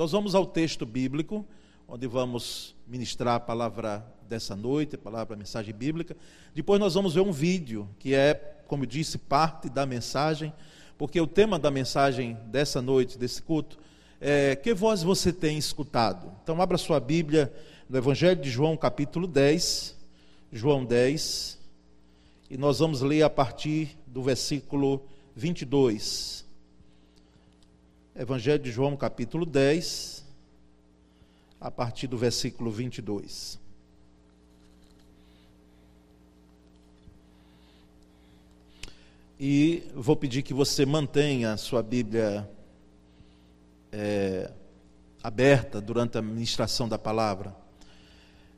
Nós vamos ao texto bíblico, onde vamos ministrar a palavra dessa noite, a palavra, a mensagem bíblica. Depois nós vamos ver um vídeo, que é, como eu disse, parte da mensagem, porque o tema da mensagem dessa noite, desse culto, é que voz você tem escutado? Então abra sua Bíblia no Evangelho de João, capítulo 10, João 10, e nós vamos ler a partir do versículo 22. Evangelho de João, capítulo 10, a partir do versículo 22. E vou pedir que você mantenha a sua Bíblia é, aberta durante a ministração da palavra.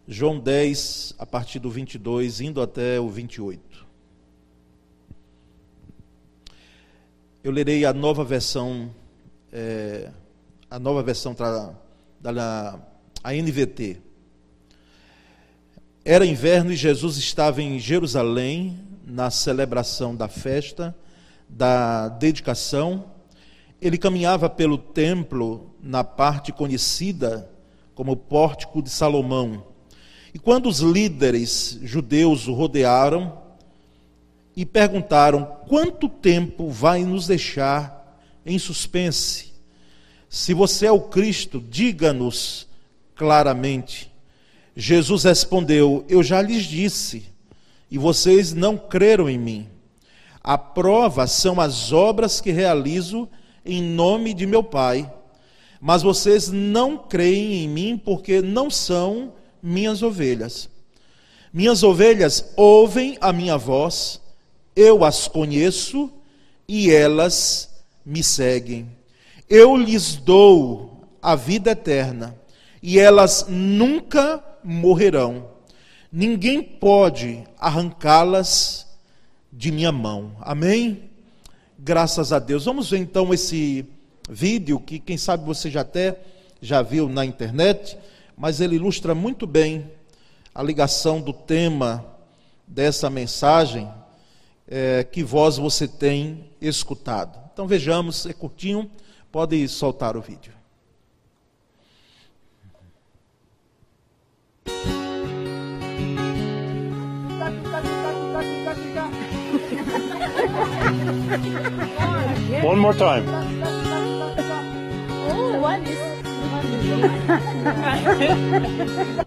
João 10, a partir do 22, indo até o 28. Eu lerei a nova versão, é, a nova versão da, da a NVT. Era inverno e Jesus estava em Jerusalém na celebração da festa, da dedicação. Ele caminhava pelo templo na parte conhecida como Pórtico de Salomão. E quando os líderes judeus o rodearam e perguntaram: quanto tempo vai nos deixar em suspense? Se você é o Cristo, diga-nos claramente. Jesus respondeu: Eu já lhes disse, e vocês não creram em mim. A prova são as obras que realizo em nome de meu Pai. Mas vocês não creem em mim porque não são minhas ovelhas. Minhas ovelhas ouvem a minha voz, eu as conheço e elas me seguem. Eu lhes dou a vida eterna e elas nunca morrerão. Ninguém pode arrancá-las de minha mão. Amém? Graças a Deus. Vamos ver então esse vídeo que quem sabe você já até já viu na internet, mas ele ilustra muito bem a ligação do tema dessa mensagem é, que voz você tem escutado. Então vejamos, é curtinho, pode soltar o vídeo. One more time. Oh, one is one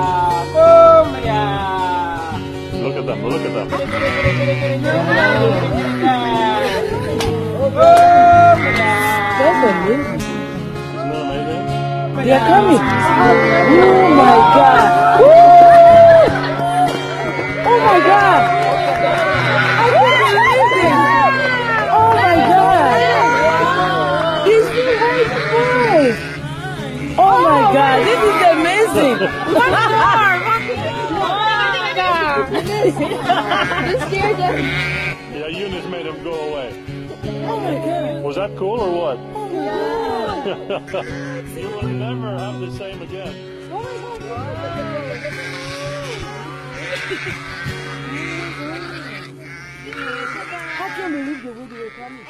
amazing? They are coming. Oh my God. Woo! Oh my God. I can't believe it. Oh my God. He's still right first. Oh my God. This is amazing. One more. You scared them. Yeah, Eunice made him go away. Oh my God. Was that cool or what? You will never have the same again. Can't believe the way they were coming.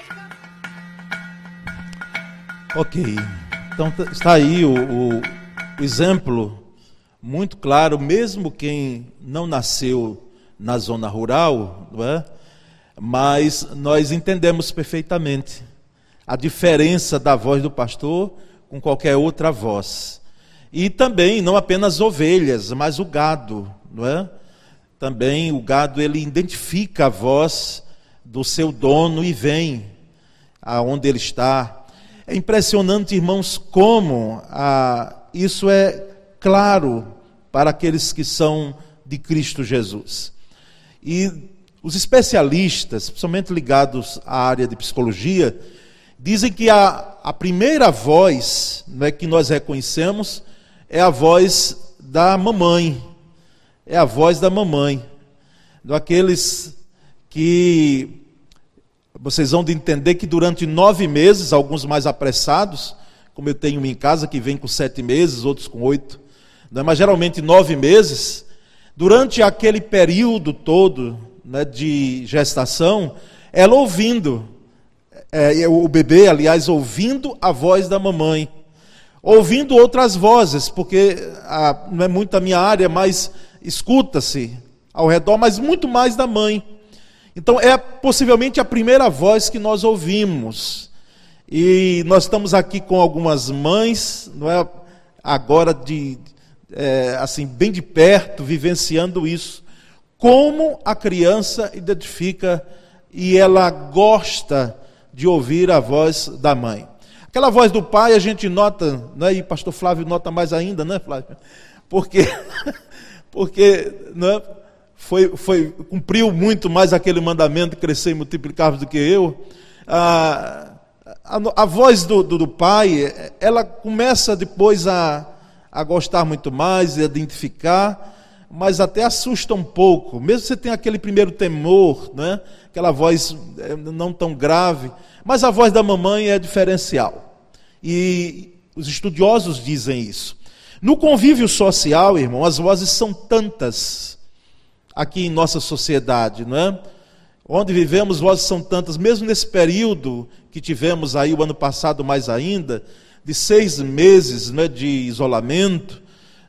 Ok. Então está aí o, o- o exemplo muito claro, mesmo quem não nasceu na zona rural, não é? mas nós entendemos perfeitamente a diferença da voz do pastor com qualquer outra voz. E também, não apenas ovelhas, mas o gado, não é? Também o gado ele identifica a voz do seu dono e vem aonde ele está. É impressionante, irmãos, como a, isso é claro para aqueles que são de Cristo Jesus. E os especialistas, principalmente ligados à área de psicologia, dizem que a, a primeira voz né, que nós reconhecemos é a voz da mamãe. É a voz da mamãe. Daqueles que vocês vão de entender que durante nove meses, alguns mais apressados, como eu tenho em casa, que vem com sete meses, outros com oito, né, mas geralmente nove meses, durante aquele período todo né, de gestação, ela ouvindo, é, o bebê, aliás, ouvindo a voz da mamãe, ouvindo outras vozes, porque a, não é muito a minha área, mas escuta-se ao redor, mas muito mais da mãe. Então é possivelmente a primeira voz que nós ouvimos. E nós estamos aqui com algumas mães, não é agora de é, assim bem de perto, vivenciando isso. Como a criança identifica e ela gosta de ouvir a voz da mãe. Aquela voz do pai a gente nota, né, e pastor Flávio nota mais ainda, né, Flávio? Porque, porque né, foi, foi, cumpriu muito mais aquele mandamento crescer e multiplicar do que eu. A, a, a voz do, do, do, pai, ela começa depois a, a gostar muito mais, a identificar, mas até assusta um pouco. Mesmo você tem aquele primeiro temor, né? Aquela voz é, não tão grave, mas a voz da mamãe é diferencial. E os estudiosos dizem isso. No convívio social, irmão, as vozes são tantas aqui em nossa sociedade, não é? Onde vivemos, vozes são tantas, mesmo nesse período que tivemos aí o ano passado mais ainda, de seis meses né, de isolamento,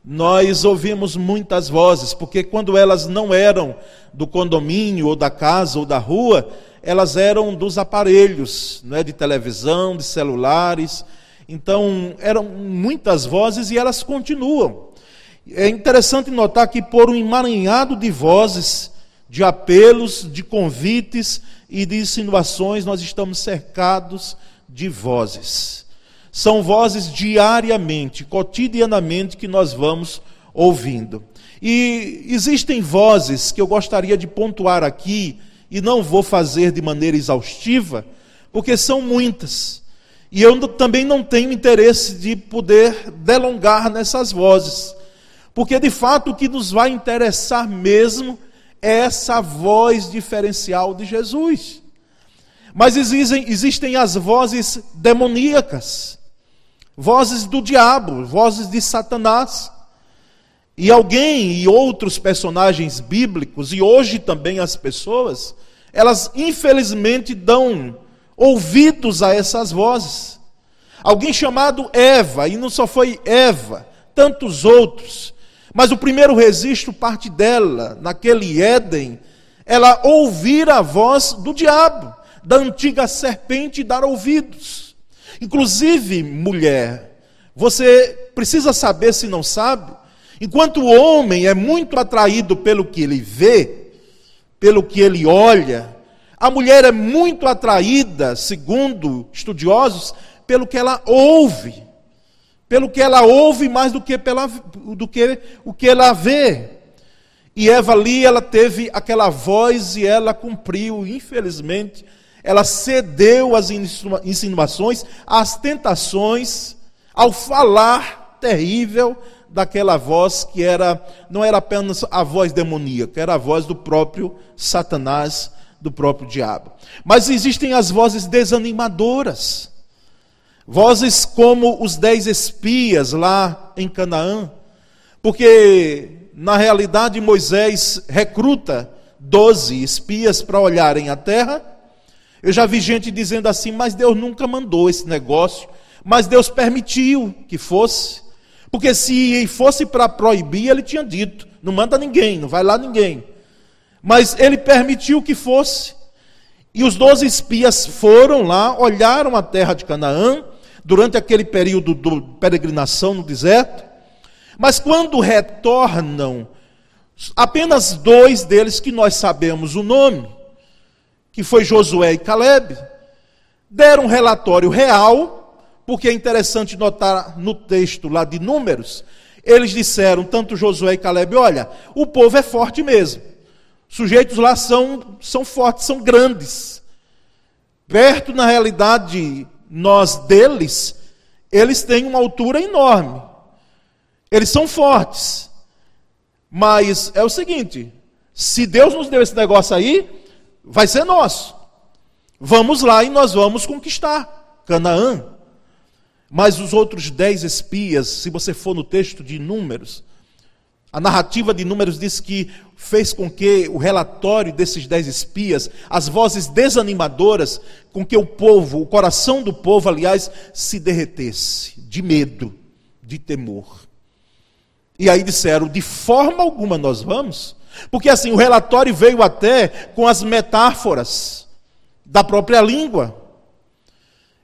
nós ouvimos muitas vozes, porque quando elas não eram do condomínio, ou da casa, ou da rua, elas eram dos aparelhos, né, de televisão, de celulares. Então, eram muitas vozes e elas continuam. É interessante notar que, por um emaranhado de vozes, de apelos, de convites e de insinuações, nós estamos cercados de vozes. São vozes diariamente, cotidianamente, que nós vamos ouvindo. E existem vozes que eu gostaria de pontuar aqui, e não vou fazer de maneira exaustiva, porque são muitas. E eu também não tenho interesse de poder delongar nessas vozes. Porque de fato o que nos vai interessar mesmo é essa voz diferencial de Jesus. Mas existem, existem as vozes demoníacas, vozes do diabo, vozes de Satanás. E alguém e outros personagens bíblicos, e hoje também as pessoas, elas infelizmente dão ouvidos a essas vozes. Alguém chamado Eva, e não só foi Eva, tantos outros, mas o primeiro registro parte dela, naquele Éden, ela ouvir a voz do diabo, da antiga serpente e dar ouvidos. Inclusive, mulher, você precisa saber se não sabe, enquanto o homem é muito atraído pelo que ele vê, pelo que ele olha, a mulher é muito atraída, segundo estudiosos, pelo que ela ouve pelo que ela ouve mais do que, pela, do que o que ela vê. E Eva ali, ela teve aquela voz e ela cumpriu, infelizmente, ela cedeu às insinuações, às tentações, ao falar terrível daquela voz que era não era apenas a voz demoníaca, era a voz do próprio Satanás, do próprio diabo. Mas existem as vozes desanimadoras. Vozes como os dez espias lá em Canaã, porque na realidade Moisés recruta doze espias para olharem a terra. Eu já vi gente dizendo assim, mas Deus nunca mandou esse negócio, mas Deus permitiu que fosse, porque se fosse para proibir, ele tinha dito: não manda ninguém, não vai lá ninguém. Mas ele permitiu que fosse. E os doze espias foram lá, olharam a terra de Canaã, durante aquele período de peregrinação no deserto. Mas quando retornam, apenas dois deles que nós sabemos o nome, que foi Josué e Caleb, deram um relatório real, porque é interessante notar no texto lá de Números, eles disseram, tanto Josué e Caleb, olha, o povo é forte mesmo. Sujeitos lá são, são fortes, são grandes. Perto, na realidade, nós deles, eles têm uma altura enorme. Eles são fortes. Mas é o seguinte: se Deus nos deu esse negócio aí, vai ser nosso. Vamos lá e nós vamos conquistar Canaã. Mas os outros dez espias, se você for no texto de Números, a narrativa de Números diz que fez com que o relatório desses dez espias, as vozes desanimadoras, com que o povo, o coração do povo, aliás, se derretesse de medo, de temor. E aí disseram: de forma alguma nós vamos, porque assim o relatório veio até com as metáforas da própria língua.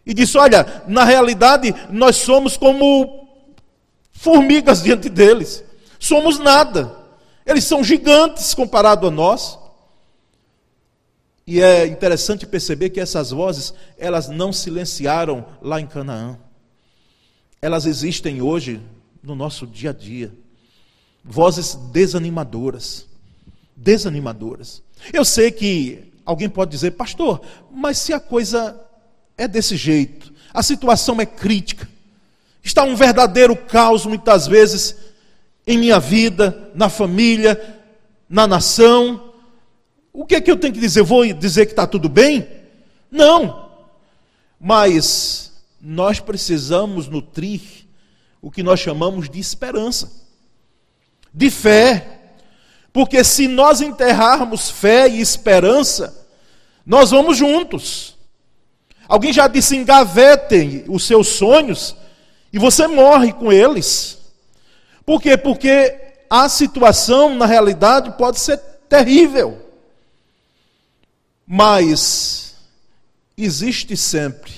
E disse: Olha, na realidade, nós somos como formigas diante deles. Somos nada. Eles são gigantes comparado a nós. E é interessante perceber que essas vozes, elas não silenciaram lá em Canaã. Elas existem hoje no nosso dia a dia. Vozes desanimadoras. Desanimadoras. Eu sei que alguém pode dizer, pastor, mas se a coisa é desse jeito. A situação é crítica. Está um verdadeiro caos, muitas vezes, em minha vida, na família, na nação. O que é que eu tenho que dizer? Vou dizer que está tudo bem? Não. Mas nós precisamos nutrir o que nós chamamos de esperança, de fé. Porque se nós enterrarmos fé e esperança, nós vamos juntos. Alguém já disse: engavetem os seus sonhos e você morre com eles. Por quê? Porque a situação, na realidade, pode ser terrível. Mas existe sempre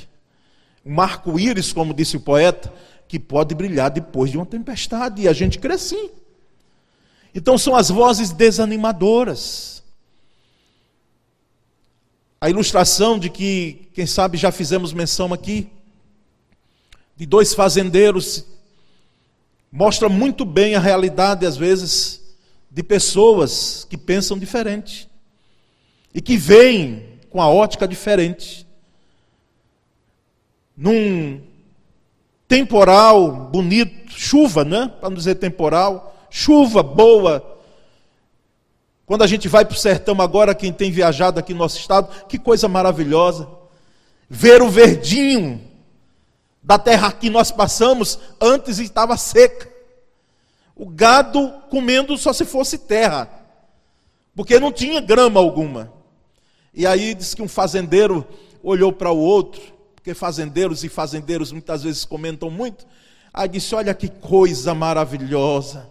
um arco-íris, como disse o poeta, que pode brilhar depois de uma tempestade, e a gente crê sim. Então são as vozes desanimadoras a ilustração de que, quem sabe, já fizemos menção aqui, de dois fazendeiros, mostra muito bem a realidade, às vezes, de pessoas que pensam diferente e que veem com a ótica diferente. Num temporal bonito, chuva, né? Para não dizer temporal, chuva boa, quando a gente vai para o sertão agora, quem tem viajado aqui no nosso estado, que coisa maravilhosa. Ver o verdinho da terra que nós passamos, antes estava seca. O gado comendo só se fosse terra, porque não tinha grama alguma. E aí diz que um fazendeiro olhou para o outro, porque fazendeiros e fazendeiros muitas vezes comentam muito. Aí disse: Olha que coisa maravilhosa.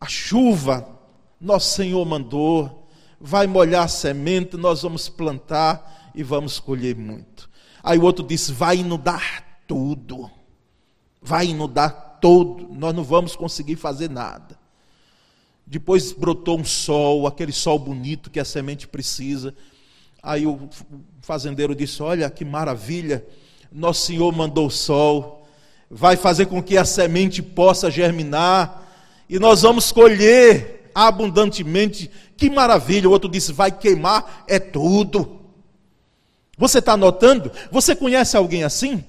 A chuva nosso Senhor mandou, vai molhar a semente, nós vamos plantar e vamos colher muito. Aí o outro disse: vai inundar tudo, vai inundar todo, nós não vamos conseguir fazer nada. Depois brotou um sol, aquele sol bonito que a semente precisa. Aí o fazendeiro disse: Olha que maravilha, nosso Senhor mandou o sol, vai fazer com que a semente possa germinar, e nós vamos colher abundantemente, que maravilha. O outro disse: vai queimar, é tudo. Você está notando? Você conhece alguém assim?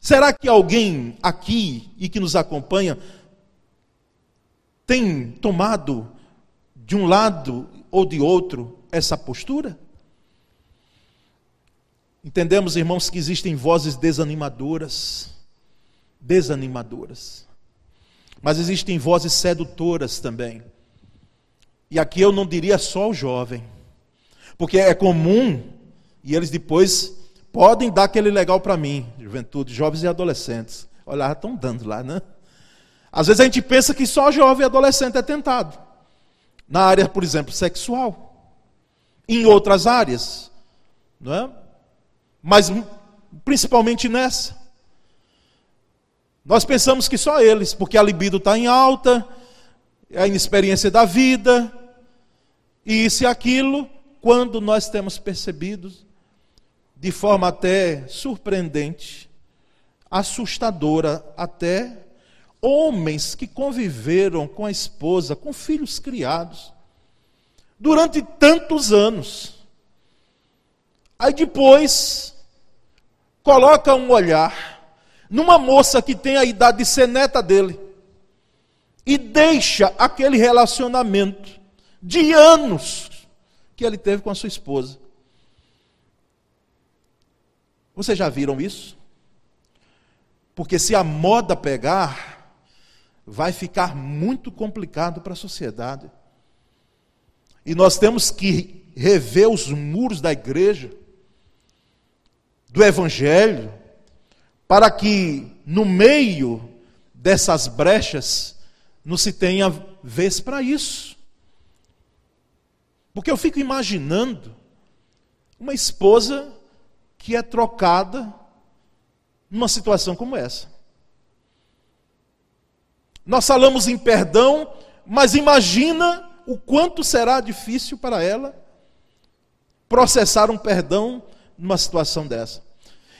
Será que alguém aqui e que nos acompanha tem tomado de um lado ou de outro essa postura? Entendemos, irmãos, que existem vozes desanimadoras, desanimadoras. Mas existem vozes sedutoras também. E aqui eu não diria só o jovem, porque é comum e eles depois podem dar aquele legal para mim, juventude, jovens e adolescentes. Olha, estão dando lá, né? Às vezes a gente pensa que só jovem e adolescente é tentado. Na área, por exemplo, sexual. Em outras áreas, não é? Mas principalmente nessa. Nós pensamos que só eles, porque a libido está em alta, a inexperiência da vida, e isso e aquilo, quando nós temos percebido, de forma até surpreendente, assustadora até, homens que conviveram com a esposa, com filhos criados, durante tantos anos. Aí depois, coloca um olhar numa moça que tem a idade de ser neta dele e deixa aquele relacionamento de anos que ele teve com a sua esposa. Vocês já viram isso? Porque se a moda pegar, vai ficar muito complicado para a sociedade. E nós temos que rever os muros da igreja, do evangelho, para que no meio dessas brechas não se tenha vez para isso. Porque eu fico imaginando uma esposa que é trocada numa situação como essa. Nós falamos em perdão, mas imagina o quanto será difícil para ela processar um perdão numa situação dessa.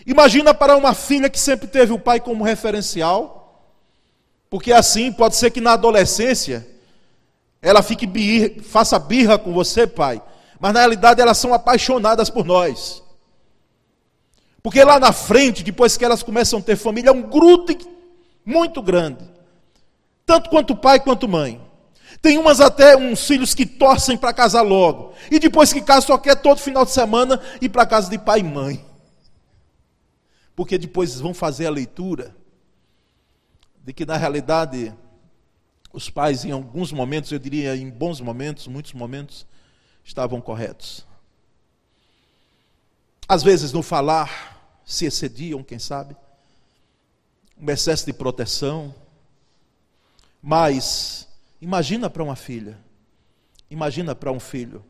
Imagina para uma filha que sempre teve o pai como referencial, porque assim pode ser que na adolescência ela fique birra, faça birra com você, pai, mas na realidade elas são apaixonadas por nós. Porque lá na frente, depois que elas começam a ter família, é um grude muito grande. Tanto quanto pai quanto mãe. Tem umas até uns filhos que torcem para casar logo. E depois que casa, só quer todo final de semana ir para casa de pai e mãe. Porque depois vão fazer a leitura de que na realidade os pais em alguns momentos, eu diria em bons momentos, muitos momentos, estavam corretos. Às vezes no falar, se excediam, quem sabe, um excesso de proteção. Mas imagina para uma filha, imagina para um filho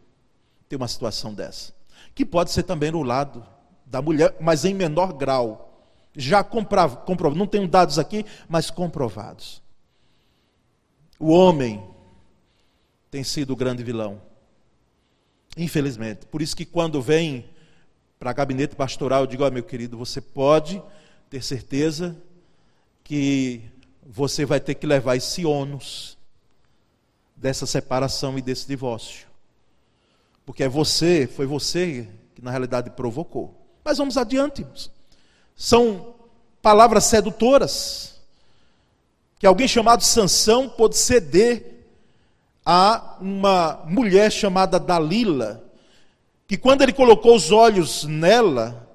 ter uma situação dessa, que pode ser também no lado da mulher, mas em menor grau. Já comprovado, não tenho dados aqui, mas comprovados. O homem tem sido o grande vilão. Infelizmente. Por isso que quando vem para gabinete pastoral, eu digo, ó, oh, meu querido, você pode ter certeza que você vai ter que levar esse ônus dessa separação e desse divórcio. Porque é você, foi você que na realidade provocou. Mas vamos adiante. São palavras sedutoras que alguém chamado Sansão pôde ceder a uma mulher chamada Dalila, que quando ele colocou os olhos nela,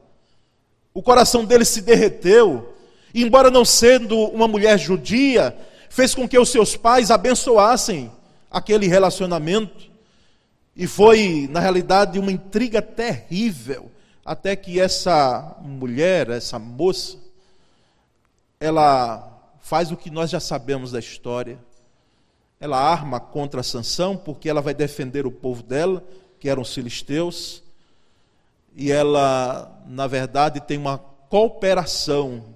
o coração dele se derreteu, e embora não sendo uma mulher judia, fez com que os seus pais abençoassem aquele relacionamento. E foi, na realidade, uma intriga terrível, até que essa mulher, essa moça, ela faz o que nós já sabemos da história. Ela arma contra Sansão, porque ela vai defender o povo dela, que eram os filisteus, e ela, na verdade, tem uma cooperação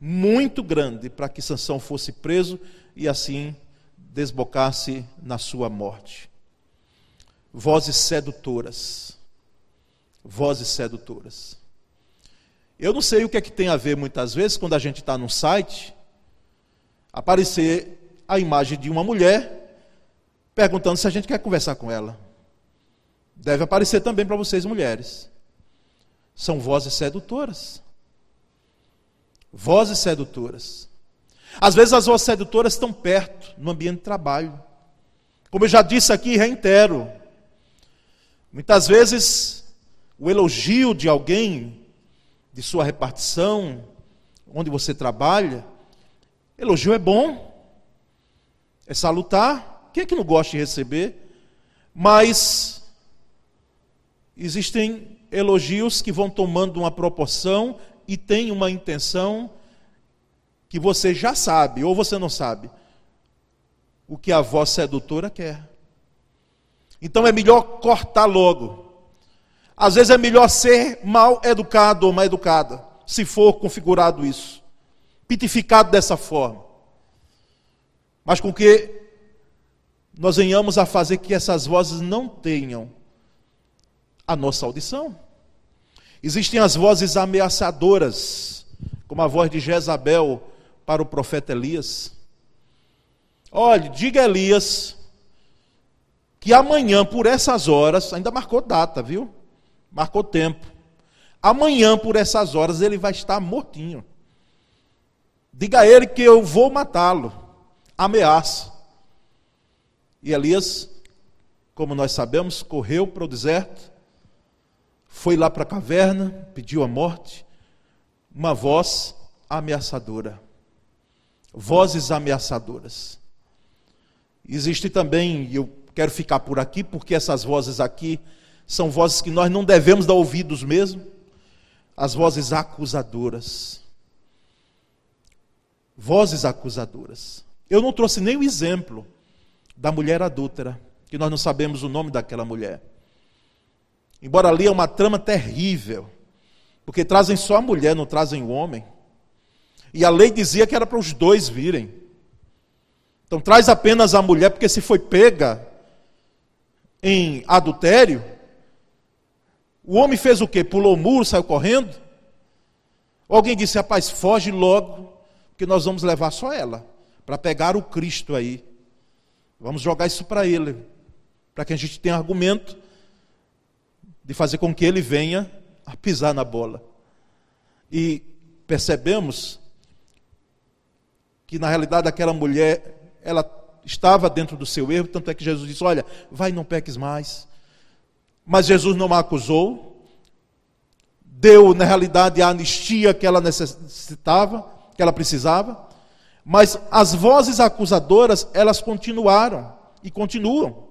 muito grande para que Sansão fosse preso e assim desbocasse na sua morte. Vozes sedutoras. Vozes sedutoras. Eu não sei o que é que tem a ver muitas vezes quando a gente está num site, aparecer a imagem de uma mulher perguntando se a gente quer conversar com ela. Deve aparecer também para vocês, mulheres. São vozes sedutoras. Vozes sedutoras. Às vezes as vozes sedutoras estão perto, no ambiente de trabalho. Como eu já disse aqui, reitero. Muitas vezes o elogio de alguém, de sua repartição, onde você trabalha, elogio é bom, é salutar. Quem é que não gosta de receber? Mas Existem elogios que vão tomando uma proporção e tem uma intenção que você já sabe, ou você não sabe, o que a voz sedutora quer. Então é melhor cortar logo. Às vezes é melhor ser mal educado ou mal educada, se for configurado isso, pitificado dessa forma. Mas com que nós venhamos a fazer que essas vozes não tenham a nossa audição. Existem as vozes ameaçadoras, como a voz de Jezabel para o profeta Elias. Olhe, diga a Elias que amanhã, por essas horas, ainda marcou data, viu? Marcou tempo. Amanhã, por essas horas, ele vai estar mortinho. Diga a ele que eu vou matá-lo. Ameaça. E Elias, como nós sabemos, correu para o deserto, foi lá para a caverna, pediu a morte. Uma voz ameaçadora. Vozes ameaçadoras. Existe também, e eu quero ficar por aqui, porque essas vozes aqui são vozes que nós não devemos dar ouvidos mesmo, as vozes acusadoras. Vozes acusadoras. Eu não trouxe nem o exemplo da mulher adúltera, que nós não sabemos o nome daquela mulher. Embora ali é uma trama terrível, porque trazem só a mulher, não trazem o homem. E a lei dizia que era para os dois virem. Então traz apenas a mulher, porque se foi pega em adultério, o homem fez o quê? Pulou o muro, saiu correndo? Alguém disse, rapaz, foge logo, que nós vamos levar só ela, para pegar o Cristo aí. Vamos jogar isso para ele, para que a gente tenha argumento de fazer com que ele venha a pisar na bola. E percebemos que na realidade aquela mulher ela estava dentro do seu erro, tanto é que Jesus disse: Olha, vai, não peques mais. Mas Jesus não a acusou, deu, na realidade, a anistia que ela necessitava, que ela precisava, mas as vozes acusadoras, elas continuaram e continuam.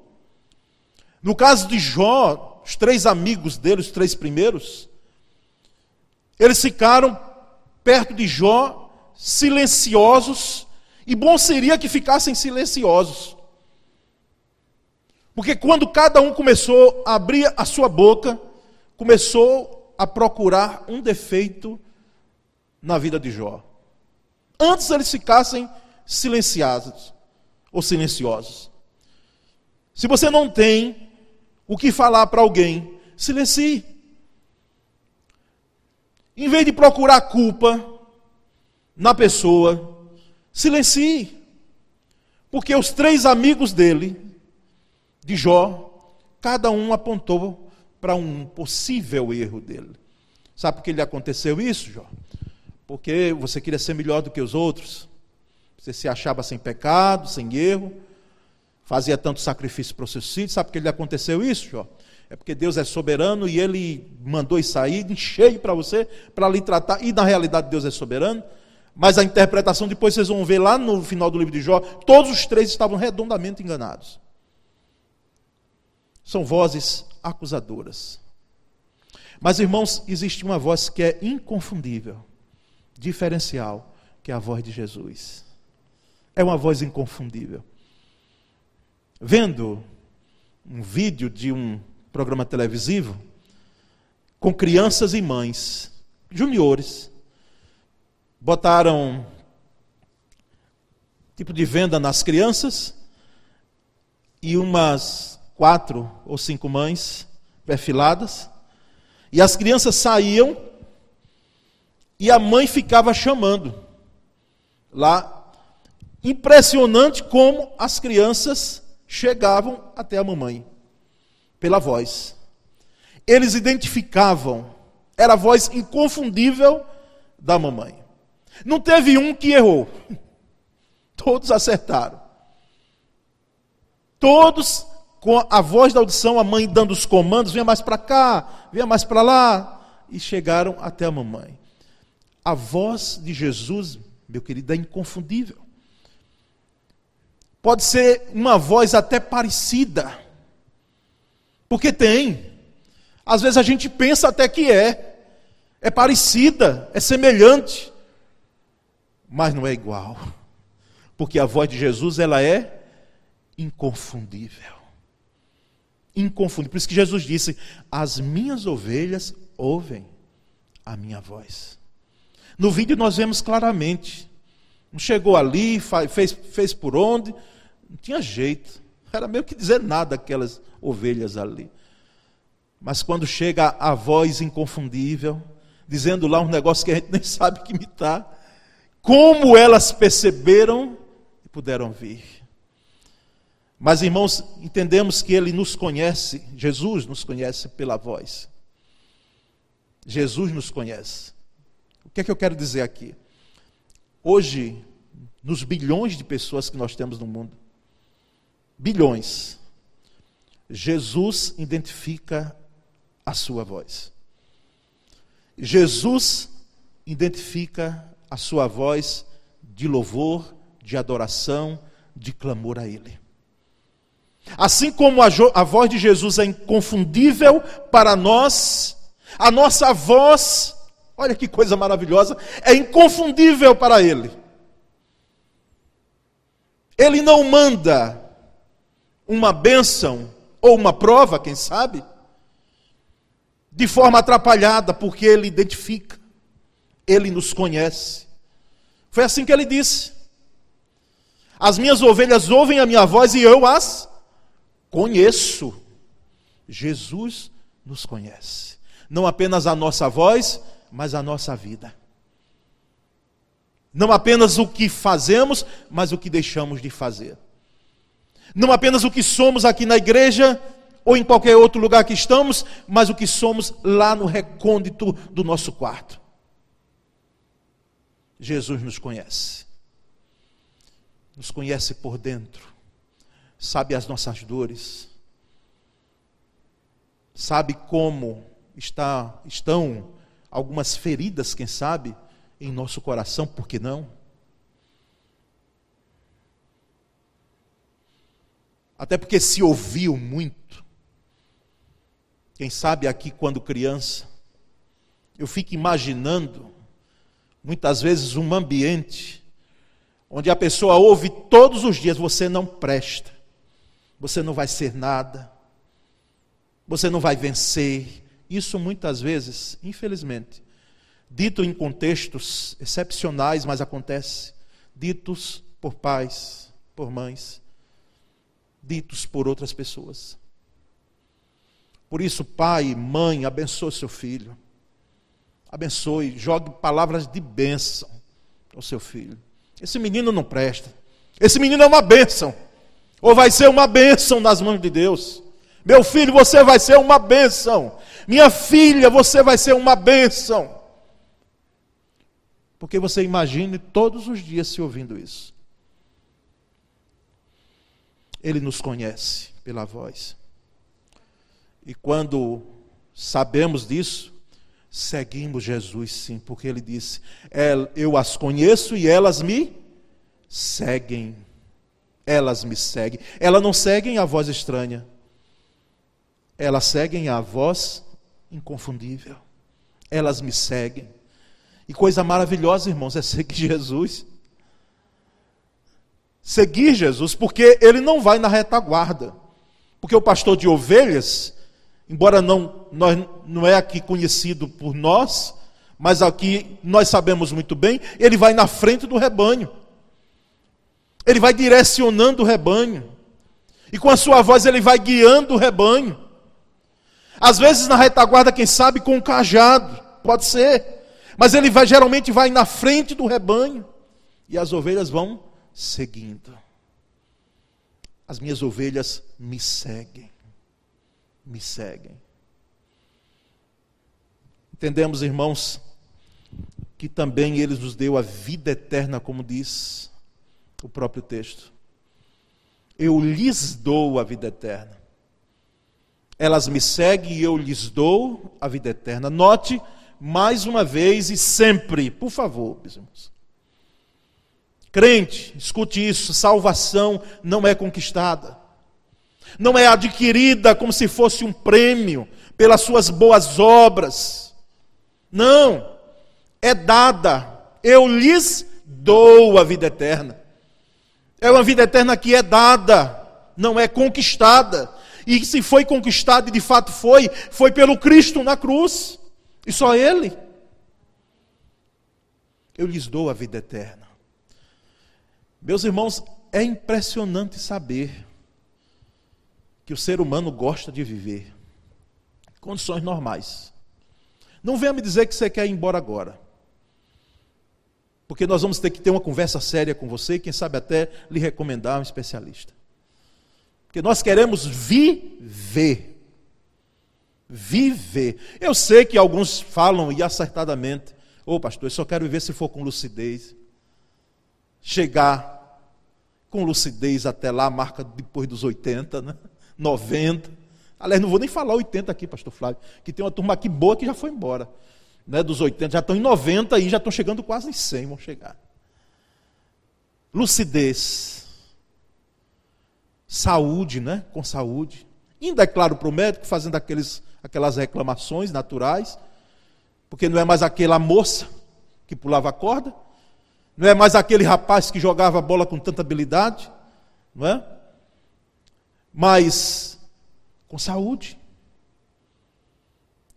No caso de Jó, os três amigos dele, os três primeiros, eles ficaram perto de Jó, silenciosos, e bom seria que ficassem silenciosos. Porque quando cada um começou a abrir a sua boca, começou a procurar um defeito na vida de Jó. Antes eles ficassem silenciados ou silenciosos. Se você não tem o que falar para alguém, silencie. Em vez de procurar culpa na pessoa, Silencie. Porque os três amigos dele, de Jó, cada um apontou para um possível erro dele. Sabe por que lhe aconteceu isso, Jó? Porque você queria ser melhor do que os outros. Você se achava sem pecado, sem erro, fazia tanto sacrifício para o seu filho. Sabe por que lhe aconteceu isso, Jó? É porque Deus é soberano e ele mandou isso aí cheio para você, para lhe tratar. E na realidade Deus é soberano. Mas a interpretação, depois vocês vão ver lá no final do livro de Jó, todos os três estavam redondamente enganados. São vozes acusadoras. Mas, irmãos, existe uma voz que é inconfundível, diferencial, que é a voz de Jesus. É uma voz inconfundível. Vendo um vídeo de um programa televisivo com crianças e mães, juniores, botaram tipo de venda nas crianças e umas quatro ou cinco mães perfiladas. E as crianças saíam e a mãe ficava chamando. Lá, impressionante como as crianças chegavam até a mamãe, pela voz. Eles identificavam, era a voz inconfundível da mamãe. Não teve um que errou. Todos acertaram. Todos com a voz da audição, a mãe dando os comandos, vinha mais para cá, vinha mais para lá, e chegaram até a mamãe. A voz de Jesus, meu querido, é inconfundível. Pode ser uma voz até parecida, porque tem. Às vezes a gente pensa até que é, é parecida, é semelhante mas não é igual. Porque a voz de Jesus, ela é inconfundível. Inconfundível. Por isso que Jesus disse: As minhas ovelhas ouvem a minha voz. No vídeo nós vemos claramente. Chegou ali, fez, fez por onde, não tinha jeito. Era meio que dizer nada aquelas ovelhas ali. Mas quando chega a voz inconfundível, dizendo lá um negócio que a gente nem sabe que imitar, como elas perceberam e puderam vir. Mas, irmãos, entendemos que Ele nos conhece, Jesus nos conhece pela voz. Jesus nos conhece. O que é que eu quero dizer aqui? Hoje, nos bilhões de pessoas que nós temos no mundo, bilhões, Jesus identifica a sua voz. Jesus identifica a sua voz de louvor, de adoração, de clamor a Ele. Assim como a, a, voz de Jesus é inconfundível para nós, a nossa voz, olha que coisa maravilhosa, é inconfundível para Ele. Ele não manda uma bênção ou uma prova, quem sabe, de forma atrapalhada, porque Ele identifica, Ele nos conhece. Foi assim que Ele disse: As minhas ovelhas ouvem a minha voz e eu as conheço. Jesus nos conhece. Não apenas a nossa voz, mas a nossa vida. Não apenas o que fazemos, mas o que deixamos de fazer. Não apenas o que somos aqui na igreja ou em qualquer outro lugar que estamos, mas o que somos lá no recôndito do nosso quarto. Jesus nos conhece. Nos conhece por dentro sabe as nossas dores, sabe como está, estão algumas feridas, quem sabe, em nosso coração, por que não? Até porque se ouviu muito. Quem sabe aqui, quando criança, eu fico imaginando, muitas vezes, um ambiente onde a pessoa ouve todos os dias: você não presta você não vai ser nada, você não vai vencer. Isso muitas vezes, infelizmente, dito em contextos excepcionais, mas acontece, ditos por pais, por mães, ditos por outras pessoas. Por isso, pai, mãe, abençoe seu filho. Abençoe, jogue palavras de bênção ao seu filho. Esse menino não presta. Esse menino é uma bênção ou vai ser uma bênção nas mãos de Deus. Meu filho, você vai ser uma bênção. Minha filha, você vai ser uma bênção. Porque você imagine todos os dias se ouvindo isso. Ele nos conhece pela voz. E quando sabemos disso, seguimos Jesus sim, porque ele disse: Eu as conheço e elas me seguem elas me seguem. Elas não seguem a voz estranha. Elas seguem a voz inconfundível. Elas me seguem. E coisa maravilhosa, irmãos, é seguir Jesus. Seguir Jesus, porque ele não vai na retaguarda. Porque o pastor de ovelhas, embora não, nós, não é aqui conhecido por nós, mas aqui nós sabemos muito bem, ele vai na frente do rebanho. Ele vai direcionando o rebanho. E com a sua voz ele vai guiando o rebanho. Às vezes na retaguarda, quem sabe, com um cajado, pode ser. Mas ele vai, geralmente vai na frente do rebanho. E as ovelhas vão seguindo. As minhas ovelhas me seguem. Me seguem. Entendemos, irmãos, que também ele nos deu a vida eterna, como diz o próprio texto. Eu lhes dou a vida eterna. Elas me seguem e eu lhes dou a vida eterna. Note mais uma vez e sempre, por favor, meus irmãos. Crente, escute isso: salvação não é conquistada, não é adquirida como se fosse um prêmio pelas suas boas obras. Não, é dada. Eu lhes dou a vida eterna. É uma vida eterna que é dada, não é conquistada. E se foi conquistada, e de fato foi, foi pelo Cristo na cruz. E só Ele. Eu lhes dou a vida eterna. Meus irmãos, é impressionante saber que o ser humano gosta de viver. Condições normais. Não venha me dizer que você quer ir embora agora. Porque nós vamos ter que ter uma conversa séria com você e, quem sabe, até lhe recomendar um especialista. Porque nós queremos viver. Viver. Eu sei que alguns falam, e acertadamente, ô oh, pastor, eu só quero viver se for com lucidez. Chegar com lucidez até lá, marca depois dos 80, né? 90. Aliás, não vou nem falar 80 aqui, pastor Flávio, que tem uma turma aqui boa que já foi embora. Né, dos 80, já estão em 90 e já estão chegando quase em 100, vão chegar. Lucidez. Saúde, né? Com saúde. Ainda é claro para o médico, fazendo aqueles, aquelas reclamações naturais, porque não é mais aquela moça que pulava a corda, não é mais aquele rapaz que jogava a bola com tanta habilidade, não é? Mas com saúde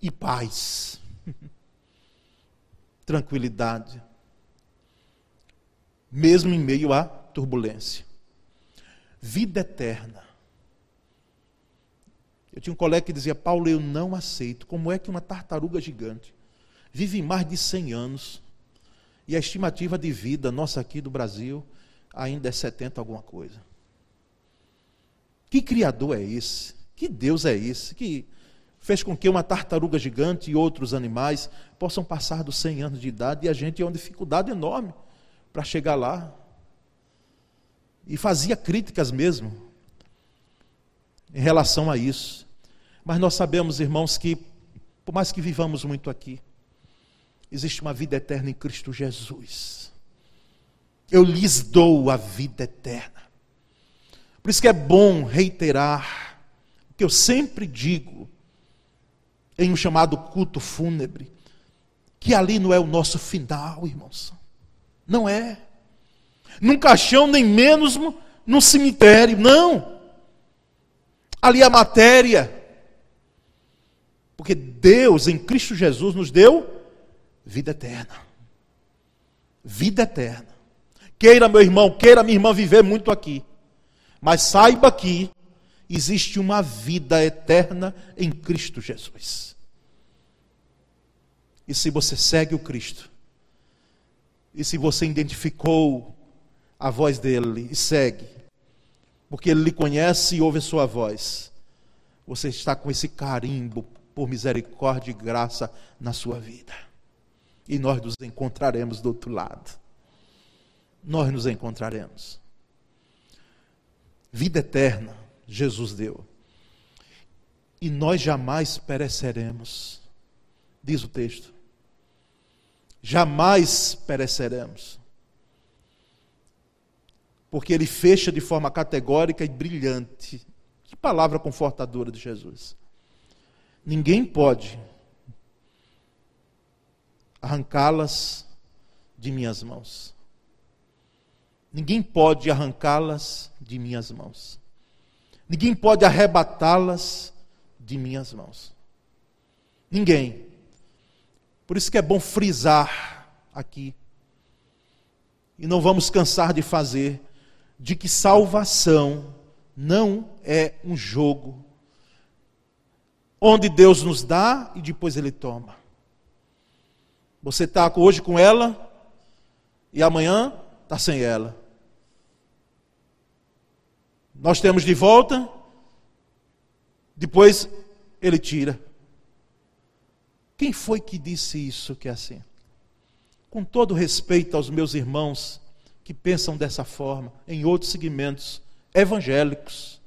e paz, tranquilidade, mesmo em meio à turbulência. Vida eterna. Eu tinha um colega que dizia: Paulo, eu não aceito. Como é que uma tartaruga gigante vive mais de 100 anos e a estimativa de vida nossa aqui do Brasil ainda é 70 alguma coisa? Que criador é esse? Que Deus é esse? Que fez com que uma tartaruga gigante e outros animais possam passar dos 100 anos de idade e a gente é uma dificuldade enorme para chegar lá. E fazia críticas mesmo em relação a isso. Mas nós sabemos, irmãos, que por mais que vivamos muito aqui, existe uma vida eterna em Cristo Jesus. Eu lhes dou a vida eterna. Por isso que é bom reiterar o que eu sempre digo em um chamado culto fúnebre, que ali não é o nosso final, irmãos. Não é. Num caixão, nem menos num cemitério, não. Ali é a matéria. Porque Deus, em Cristo Jesus, nos deu vida eterna. Vida eterna. Queira, meu irmão, queira, minha irmã, viver muito aqui. Mas saiba que existe uma vida eterna em Cristo Jesus. E se você segue o Cristo, e se você identificou a voz dele e segue, porque ele lhe conhece e ouve a sua voz, você está com esse carimbo por misericórdia e graça na sua vida. E nós nos encontraremos do outro lado. Nós nos encontraremos. Vida eterna, Jesus deu. E nós jamais pereceremos, diz o texto. Jamais pereceremos. Porque ele fecha de forma categórica e brilhante. Que palavra confortadora de Jesus. Ninguém pode arrancá-las de minhas mãos. Ninguém pode arrancá-las de minhas mãos. Ninguém pode arrebatá-las de minhas mãos. Ninguém. Por isso que é bom frisar aqui. E não vamos cansar de fazer de que salvação não é um jogo onde Deus nos dá e depois Ele toma. Você está hoje com ela e amanhã está sem ela. Nós temos de volta, depois ele tira. Quem foi que disse isso que é assim? Com todo respeito aos meus irmãos que pensam dessa forma, em outros segmentos evangélicos,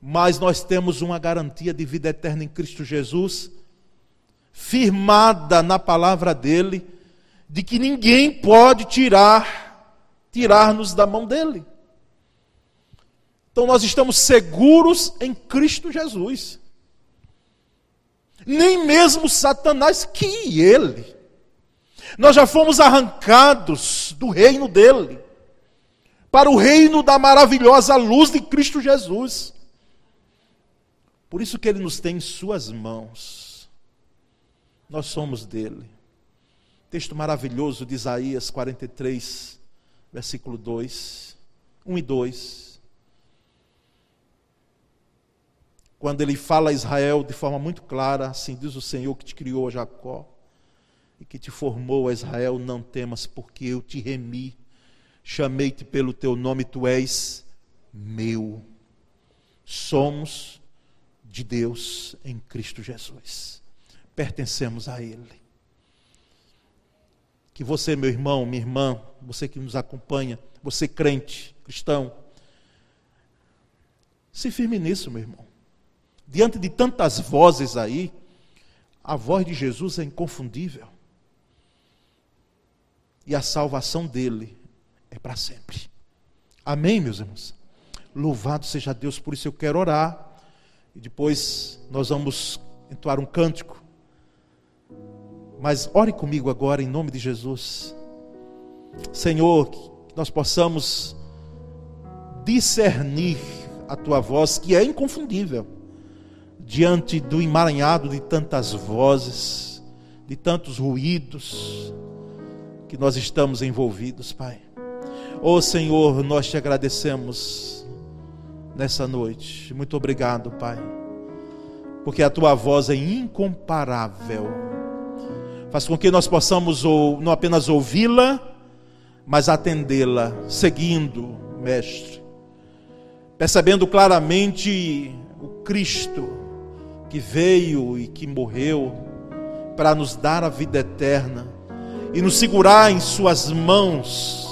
mas nós temos uma garantia de vida eterna em Cristo Jesus, firmada na palavra dele, de que ninguém pode tirar, tirar-nos da mão dele. Então nós estamos seguros em Cristo Jesus. Nem mesmo Satanás que ele. Nós já fomos arrancados do reino dele para o reino da maravilhosa luz de Cristo Jesus. Por isso que ele nos tem em suas mãos. Nós somos dele. Texto maravilhoso de Isaías 43, versículo 2, 1 e 2. Quando ele fala a Israel de forma muito clara, assim diz o Senhor que te criou, Jacó, e que te formou, a Israel, não temas, porque eu te remi, chamei-te pelo teu nome, tu és meu. Somos de Deus em Cristo Jesus. Pertencemos a Ele. Que você, meu irmão, minha irmã, você que nos acompanha, você crente, cristão, se firme nisso, meu irmão. Diante de tantas vozes aí, a voz de Jesus é inconfundível. E a salvação dele é para sempre. Amém, meus irmãos? Louvado seja Deus, por isso eu quero orar. E depois nós vamos entoar um cântico. Mas ore comigo agora em nome de Jesus. Senhor, que nós possamos discernir a tua voz, que é inconfundível, diante do emaranhado de tantas vozes, de tantos ruídos que nós estamos envolvidos, Pai. Oh Senhor, nós te agradecemos nessa noite. Muito obrigado, Pai, porque a tua voz é incomparável. Faz com que nós possamos ou, não apenas ouvi-la, mas atendê-la, seguindo, Mestre, percebendo claramente o Cristo que veio e que morreu para nos dar a vida eterna e nos segurar em Suas mãos,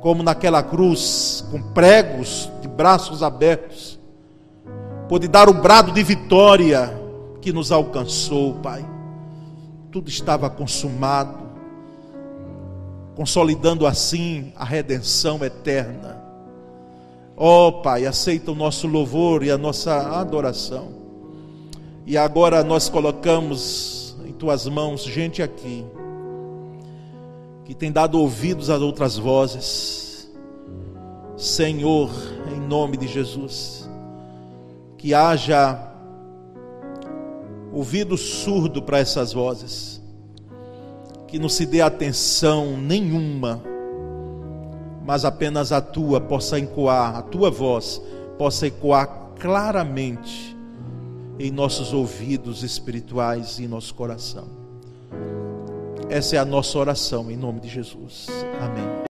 como naquela cruz, com pregos de braços abertos, pôde dar o brado de vitória que nos alcançou, Pai. Tudo estava consumado, consolidando assim a redenção eterna. Ó oh, Pai, aceita o nosso louvor e a nossa adoração. E agora nós colocamos em tuas mãos gente aqui que tem dado ouvidos a outras vozes. Senhor, em nome de Jesus, que haja ouvido surdo para essas vozes, que não se dê atenção nenhuma, mas apenas a tua possa ecoar, a tua voz possa ecoar claramente em nossos ouvidos espirituais e em nosso coração. Essa é a nossa oração em nome de Jesus. Amém.